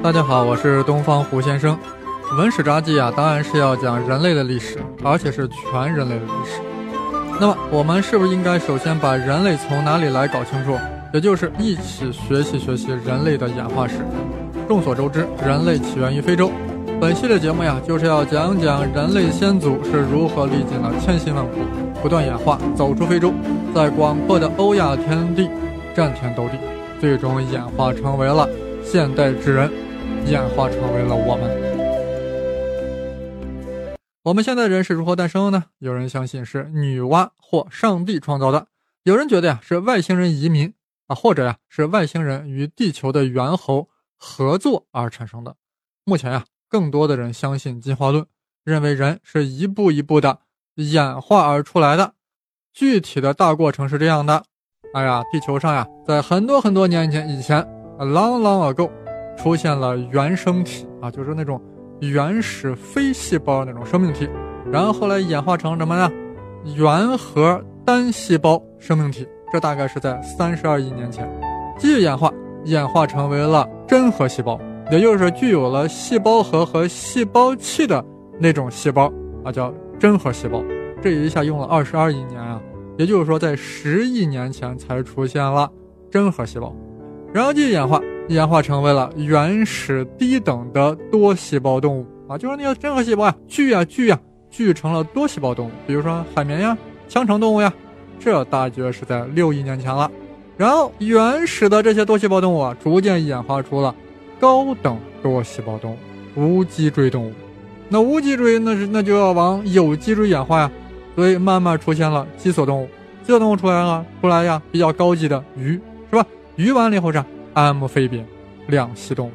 大家好，我是东方胡先生。文史札记啊，当然是要讲人类的历史，而且是全人类的历史。那么，我们是不是应该首先把人类从哪里来搞清楚？也就是一起学习学习人类的演化史。众所周知，人类起源于非洲。本系列节目呀，就是要讲讲人类先祖是如何历经了千辛万苦，不断演化，走出非洲，在广阔的欧亚天地战天斗地，最终演化成为了现代智人。演化成为了我们。我们现在人是如何诞生的呢？有人相信是女娲或上帝创造的，有人觉得呀是外星人移民啊，或者呀是外星人与地球的猿猴合作而产生的。目前呀，更多的人相信进化论，认为人是一步一步的演化而出来的。具体的大过程是这样的：哎呀，地球上呀，在很多很多年前以前，long long ago。出现了原生体啊，就是那种原始非细胞那种生命体，然后后来演化成什么呢？原核单细胞生命体，这大概是在三十二亿年前，继续演化，演化成为了真核细胞，也就是具有了细胞核和细胞器的那种细胞啊，叫真核细胞。这一下用了二十二亿年啊，也就是说在十亿年前才出现了真核细胞，然后继续演化。演化成为了原始低等的多细胞动物啊，就是那个真核细胞呀，聚呀聚呀，聚成了多细胞动物，比如说海绵呀、腔肠动物呀，这大约是在六亿年前了。然后原始的这些多细胞动物啊，逐渐演化出了高等多细胞动物——无脊椎动物。那无脊椎那是那就要往有脊椎演化呀，所以慢慢出现了脊索动物。脊索动物出来了，出来呀，比较高级的鱼是吧？鱼完了以后是。阿姆菲比，两栖动物，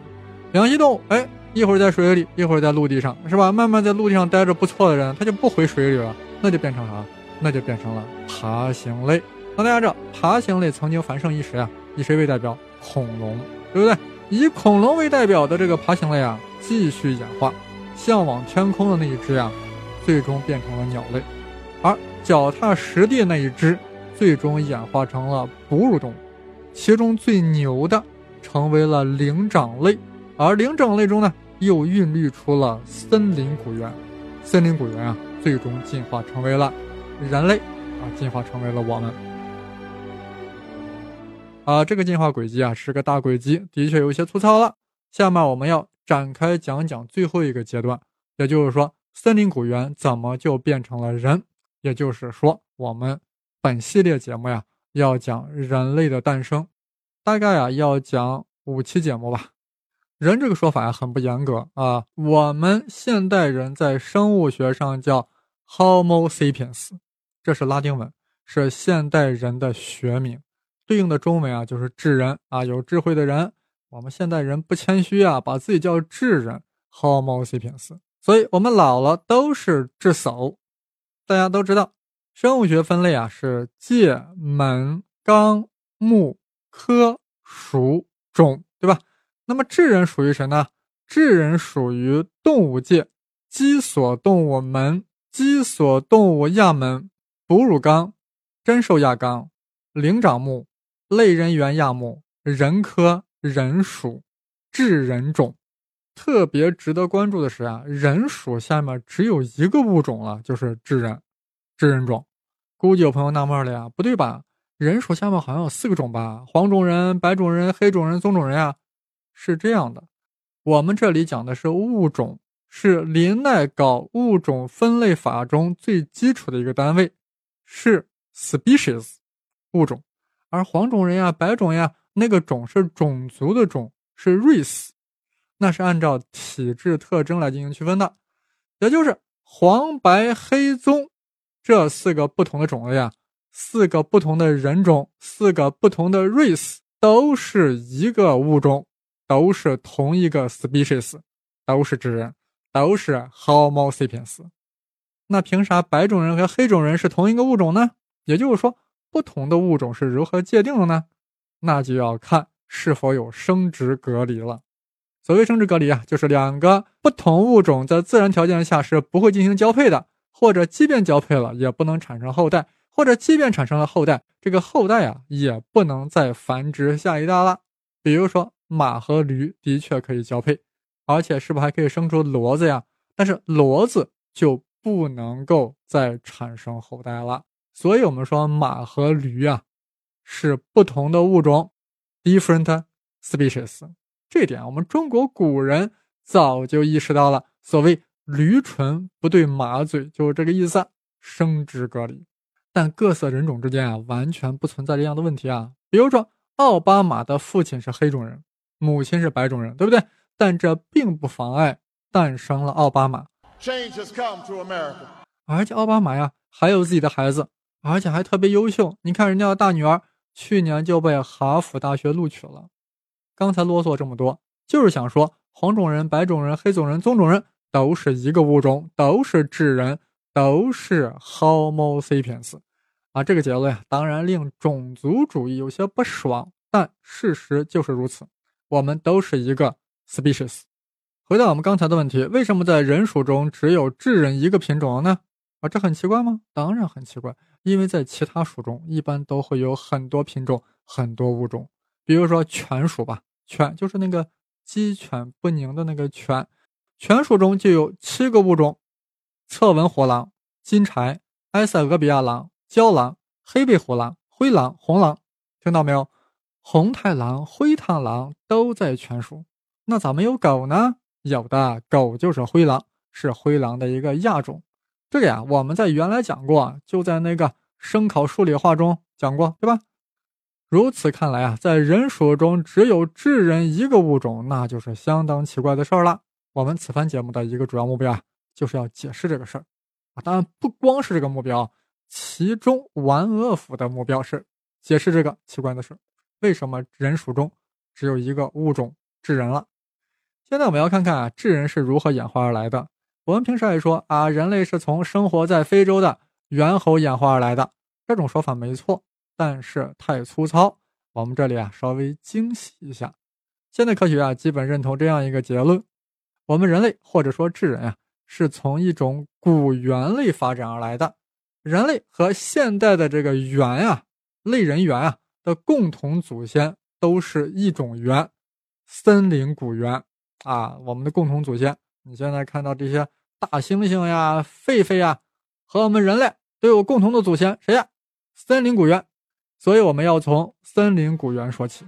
两栖动物，哎，一会儿在水里，一会儿在陆地上，是吧？慢慢在陆地上待着不错的人，他就不回水里了，那就变成啥？那就变成了爬行类。那大家知道，爬行类曾经繁盛一时啊，以谁为代表？恐龙，对不对？以恐龙为代表的这个爬行类啊，继续演化，向往天空的那一只呀，最终变成了鸟类，而脚踏实地那一只，最终演化成了哺乳动物。其中最牛的成为了灵长类，而灵长类中呢，又孕育出了森林古猿。森林古猿啊，最终进化成为了人类，啊，进化成为了我们。啊，这个进化轨迹啊，是个大轨迹，的确有些粗糙了。下面我们要展开讲讲最后一个阶段，也就是说，森林古猿怎么就变成了人？也就是说，我们本系列节目呀。要讲人类的诞生，大概啊要讲五期节目吧。人这个说法呀很不严格啊。我们现代人在生物学上叫 Homo sapiens，这是拉丁文，是现代人的学名。对应的中文啊就是智人啊，有智慧的人。我们现代人不谦虚啊，把自己叫智人 Homo sapiens。所以我们老了都是智叟。大家都知道。生物学分类啊是界、门、纲、目、科、属、种，对吧？那么智人属于谁呢？智人属于动物界，脊索动物门、脊索动物亚门、哺乳纲、真兽亚纲、灵长目、类人猿亚目、人科、人属、智人种。特别值得关注的是啊，人属下面只有一个物种了，就是智人。智人种，估计有朋友纳闷了呀，不对吧？人属下面好像有四个种吧？黄种人、白种人、黑种人、棕种人呀？是这样的，我们这里讲的是物种，是林奈搞物种分类法中最基础的一个单位，是 species，物种。而黄种人呀、白种呀，那个种是种族的种，是 race，那是按照体质特征来进行区分的，也就是黄、白、黑、棕。这四个不同的种类啊，四个不同的人种，四个不同的 race，都是一个物种，都是同一个 species，都是智人，都是 Homo sapiens。那凭啥白种人和黑种人是同一个物种呢？也就是说，不同的物种是如何界定的呢？那就要看是否有生殖隔离了。所谓生殖隔离啊，就是两个不同物种在自然条件下是不会进行交配的。或者即便交配了，也不能产生后代；或者即便产生了后代，这个后代啊，也不能再繁殖下一代了。比如说马和驴的确可以交配，而且是不是还可以生出骡子呀？但是骡子就不能够再产生后代了。所以我们说马和驴啊是不同的物种，different species。这点我们中国古人早就意识到了。所谓驴唇不对马嘴，就是这个意思，生殖隔离。但各色人种之间啊，完全不存在这样的问题啊。比如说，奥巴马的父亲是黑种人，母亲是白种人，对不对？但这并不妨碍诞生了奥巴马。而且奥巴马呀，还有自己的孩子，而且还特别优秀。你看人家的大女儿，去年就被哈佛大学录取了。刚才啰嗦这么多，就是想说，黄种人、白种人、黑种人、棕种人都是一个物种，都是智人。都是 Homo sapiens，啊，这个结论呀，当然令种族主义有些不爽，但事实就是如此。我们都是一个 species。回到我们刚才的问题，为什么在人属中只有智人一个品种呢？啊，这很奇怪吗？当然很奇怪，因为在其他属中一般都会有很多品种、很多物种。比如说犬属吧，犬就是那个鸡犬不宁的那个犬，犬属中就有七个物种。侧纹火狼、金柴、埃塞俄比亚狼、郊狼、黑背虎狼、灰狼、红狼，听到没有？红太狼、灰太狼都在犬属。那咋没有狗呢？有的，狗就是灰狼，是灰狼的一个亚种。这个呀，我们在原来讲过，就在那个生考数理化中讲过，对吧？如此看来啊，在人属中只有智人一个物种，那就是相当奇怪的事儿了。我们此番节目的一个主要目标啊。就是要解释这个事儿啊！当然不光是这个目标，其中完恶府的目标是解释这个奇怪的事：为什么人属中只有一个物种智人了？现在我们要看看啊，智人是如何演化而来的。我们平时爱说啊，人类是从生活在非洲的猿猴演化而来的，这种说法没错，但是太粗糙。我们这里啊，稍微精细一下。现代科学啊，基本认同这样一个结论：我们人类或者说智人啊。是从一种古猿类发展而来的，人类和现代的这个猿啊，类人猿啊的共同祖先都是一种猿，森林古猿啊。我们的共同祖先，你现在看到这些大猩猩呀、狒狒呀，和我们人类都有共同的祖先，谁呀？森林古猿。所以我们要从森林古猿说起。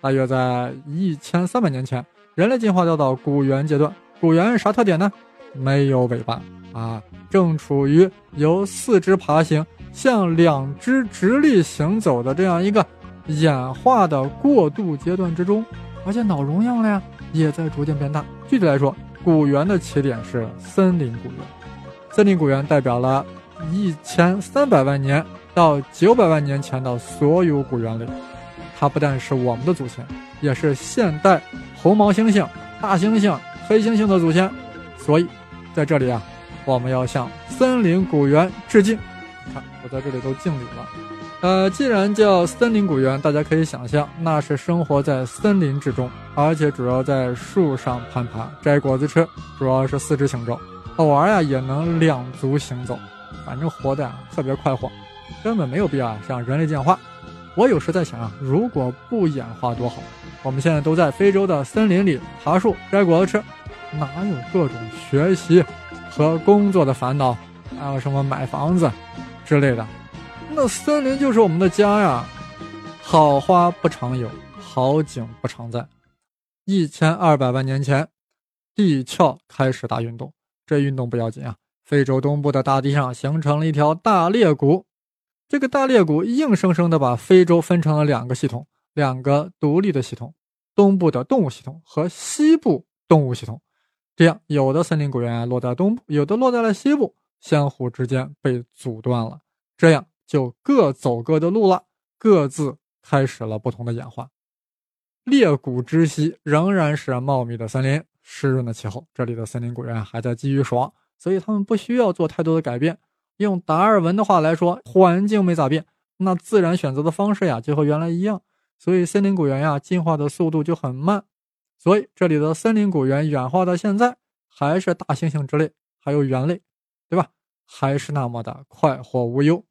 大约在一千三百年前，人类进化掉到古猿阶段。古猿啥特点呢？没有尾巴啊，正处于由四肢爬行向两只直立行走的这样一个演化的过渡阶段之中，而且脑容量呢也在逐渐变大。具体来说，古猿的起点是森林古猿，森林古猿代表了一千三百万年到九百万年前的所有古猿类，它不但是我们的祖先，也是现代红毛猩猩、大猩猩、黑猩猩的祖先，所以。在这里啊，我们要向森林古猿致敬。看，我在这里都敬礼了。呃，既然叫森林古猿，大家可以想象，那是生活在森林之中，而且主要在树上攀爬、摘果子吃，主要是四肢行走，偶尔呀也能两足行走，反正活的呀特别快活，根本没有必要向人类进化。我有时在想啊，如果不演化多好。我们现在都在非洲的森林里爬树、摘果子吃。哪有各种学习和工作的烦恼，还有什么买房子之类的？那森林就是我们的家呀！好花不常有，好景不常在。一千二百万年前，地壳开始大运动。这运动不要紧啊，非洲东部的大地上形成了一条大裂谷。这个大裂谷硬生生的把非洲分成了两个系统，两个独立的系统：东部的动物系统和西部动物系统。这样，有的森林古猿落在东部，有的落在了西部，相互之间被阻断了，这样就各走各的路了，各自开始了不同的演化。裂谷之西仍然是茂密的森林，湿润的气候，这里的森林古猿还在继续爽，所以他们不需要做太多的改变。用达尔文的话来说，环境没咋变，那自然选择的方式呀就和原来一样，所以森林古猿呀进化的速度就很慢。所以，这里的森林古猿演化到现在，还是大猩猩之类，还有猿类，对吧？还是那么的快活无忧。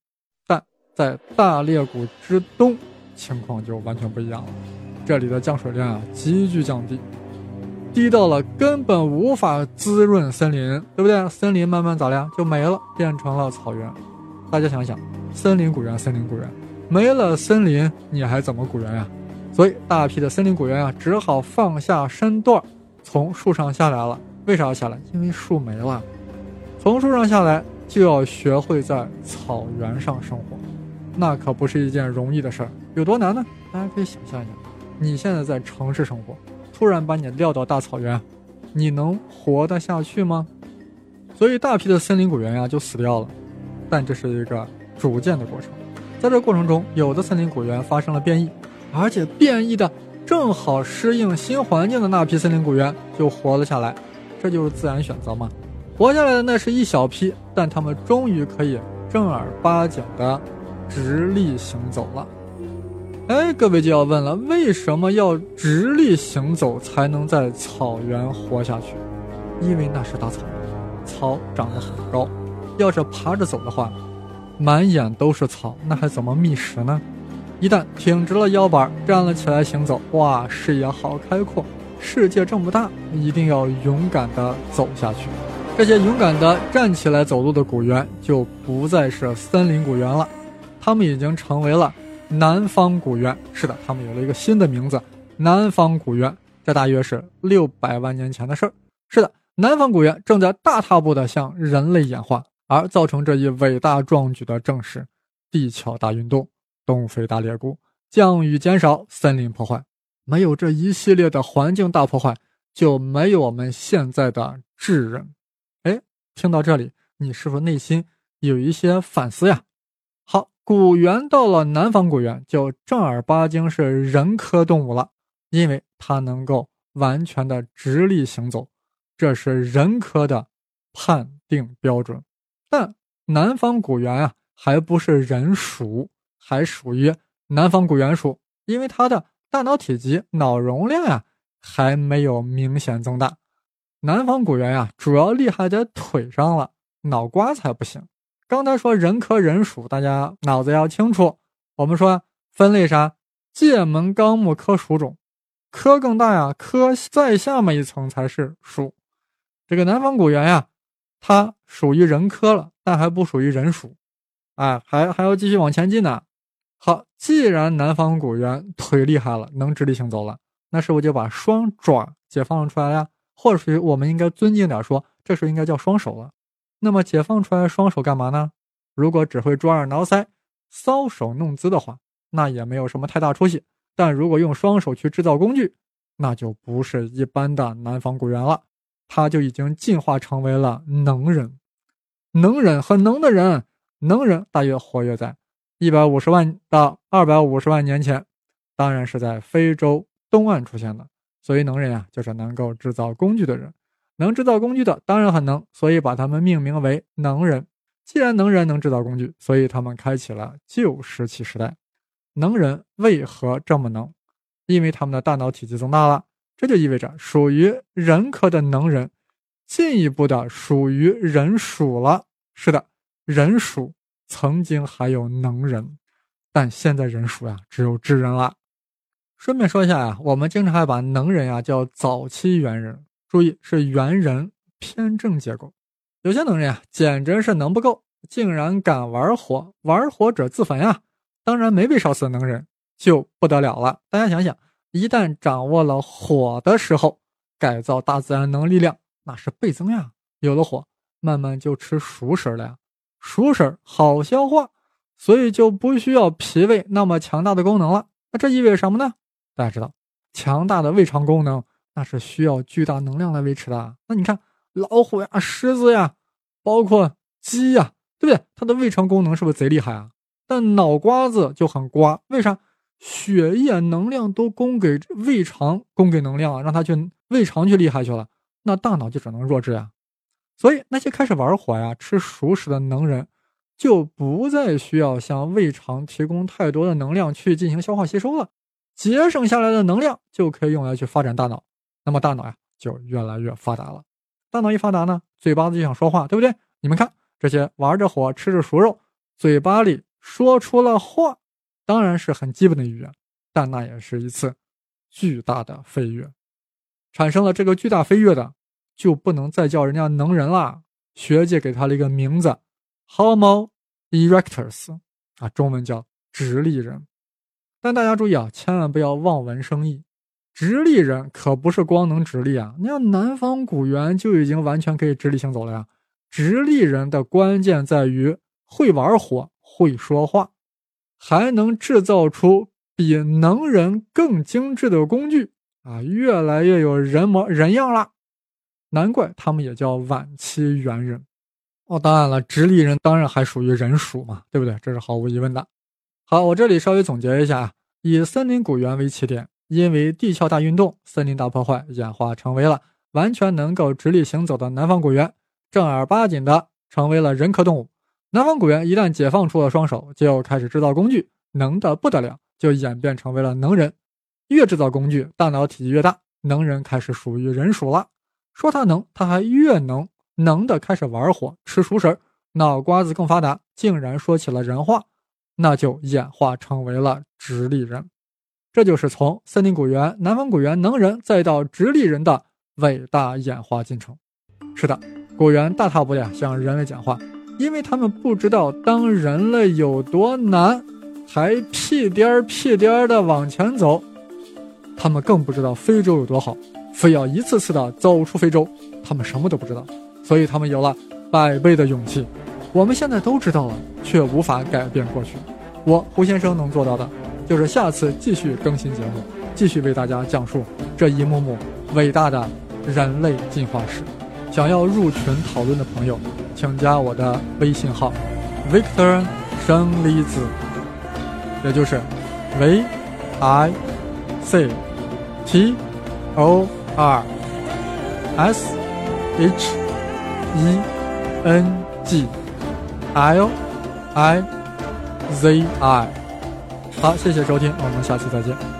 但在大裂谷之东，情况就完全不一样了。这里的降水量啊急剧降低，低到了根本无法滋润森林，对不对？森林慢慢咋样就没了，变成了草原。大家想想，森林古猿，森林古猿，没了森林，你还怎么古猿呀？所以大批的森林古猿啊，只好放下身段，从树上下来了。为啥要下来？因为树没了。从树上下来，就要学会在草原上生活，那可不是一件容易的事儿。有多难呢？大家可以想象一下，你现在在城市生活，突然把你撂到大草原，你能活得下去吗？所以大批的森林古猿呀就死掉了。但这是一个逐渐的过程，在这过程中，有的森林古猿发生了变异，而且变异的正好适应新环境的那批森林古猿就活了下来，这就是自然选择嘛。活下来的那是一小批，但他们终于可以正儿八经的直立行走了。哎，各位就要问了，为什么要直立行走才能在草原活下去？因为那是大草原，草长得很高。要是爬着走的话，满眼都是草，那还怎么觅食呢？一旦挺直了腰板，站了起来行走，哇，视野好开阔，世界这么大，一定要勇敢地走下去。这些勇敢地站起来走路的古猿就不再是森林古猿了，他们已经成为了南方古猿。是的，他们有了一个新的名字——南方古猿。这大约是六百万年前的事儿。是的，南方古猿正在大踏步地向人类演化。而造成这一伟大壮举的正是地壳大运动、东非大裂谷、降雨减少、森林破坏。没有这一系列的环境大破坏，就没有我们现在的智人。哎，听到这里，你是否内心有一些反思呀？好，古猿到了南方古猿，就正儿八经是人科动物了，因为它能够完全的直立行走，这是人科的判定标准。但南方古猿啊，还不是人属，还属于南方古猿属，因为它的大脑体积、脑容量呀还没有明显增大。南方古猿呀，主要厉害在腿上了，脑瓜才不行。刚才说人科人属，大家脑子要清楚。我们说分类啥？界门纲目科属种，科更大呀，科再下面一层才是属。这个南方古猿呀。它属于人科了，但还不属于人属，哎，还还要继续往前进呢。好，既然南方古猿腿厉害了，能直立行走了，那是不是就把双爪解放出来了？或者是我们应该尊敬点说，这时候应该叫双手了。那么解放出来双手干嘛呢？如果只会抓耳挠腮、搔首弄姿的话，那也没有什么太大出息。但如果用双手去制造工具，那就不是一般的南方古猿了。他就已经进化成为了能人，能人和能的人，能人大约活跃在一百五十万到二百五十万年前，当然是在非洲东岸出现的。所以能人呀，就是能够制造工具的人，能制造工具的当然很能，所以把他们命名为能人。既然能人能制造工具，所以他们开启了旧石器时代。能人为何这么能？因为他们的大脑体积增大了。这就意味着属于人科的能人，进一步的属于人属了。是的，人属曾经还有能人，但现在人数呀只有智人了。顺便说一下呀，我们经常还把能人呀叫早期猿人，注意是猿人偏正结构。有些能人啊简直是能不够，竟然敢玩火，玩火者自焚呀！当然没被烧死的能人就不得了了。大家想想。一旦掌握了火的时候，改造大自然能力量那是倍增呀！有了火，慢慢就吃熟食了呀，熟食好消化，所以就不需要脾胃那么强大的功能了。那这意味着什么呢？大家知道，强大的胃肠功能那是需要巨大能量来维持的。那你看老虎呀、狮子呀，包括鸡呀，对不对？它的胃肠功能是不是贼厉害啊？但脑瓜子就很瓜，为啥？血液能量都供给胃肠，供给能量，让它去胃肠去厉害去了，那大脑就只能弱智呀。所以那些开始玩火呀、吃熟食的能人，就不再需要向胃肠提供太多的能量去进行消化吸收了，节省下来的能量就可以用来去发展大脑，那么大脑呀就越来越发达了。大脑一发达呢，嘴巴子就想说话，对不对？你们看这些玩着火、吃着熟肉，嘴巴里说出了话。当然是很基本的语言，但那也是一次巨大的飞跃。产生了这个巨大飞跃的，就不能再叫人家能人啦。学界给他了一个名字，Homo erectus，啊，中文叫直立人。但大家注意啊，千万不要望文生义，直立人可不是光能直立啊。你看南方古猿就已经完全可以直立行走了呀。直立人的关键在于会玩火、会说话，还能制造出比能人更精致的工具啊，越来越有人模人样了。难怪他们也叫晚期猿人。哦，当然了，直立人当然还属于人属嘛，对不对？这是毫无疑问的。好，我这里稍微总结一下啊，以森林古猿为起点，因为地壳大运动、森林大破坏，演化成为了完全能够直立行走的南方古猿。正儿八经的成为了人科动物。南方古猿一旦解放出了双手，就开始制造工具，能的不得了，就演变成为了能人。越制造工具，大脑体积越大，能人开始属于人属了。说他能，他还越能，能的开始玩火、吃熟食，脑瓜子更发达，竟然说起了人话，那就演化成为了直立人。这就是从森林古猿、南方古猿能人，再到直立人的伟大演化进程。是的。古猿大踏步的向人类讲话，因为他们不知道当人类有多难，还屁颠儿屁颠儿的往前走。他们更不知道非洲有多好，非要一次次的走出非洲。他们什么都不知道，所以他们有了百倍的勇气。我们现在都知道了，却无法改变过去。我胡先生能做到的，就是下次继续更新节目，继续为大家讲述这一幕幕伟大的人类进化史。想要入群讨论的朋友，请加我的微信号，Victor 生离子，也就是 V I C T O R S H E N G L I Z I。好，谢谢收听，我们下期再见。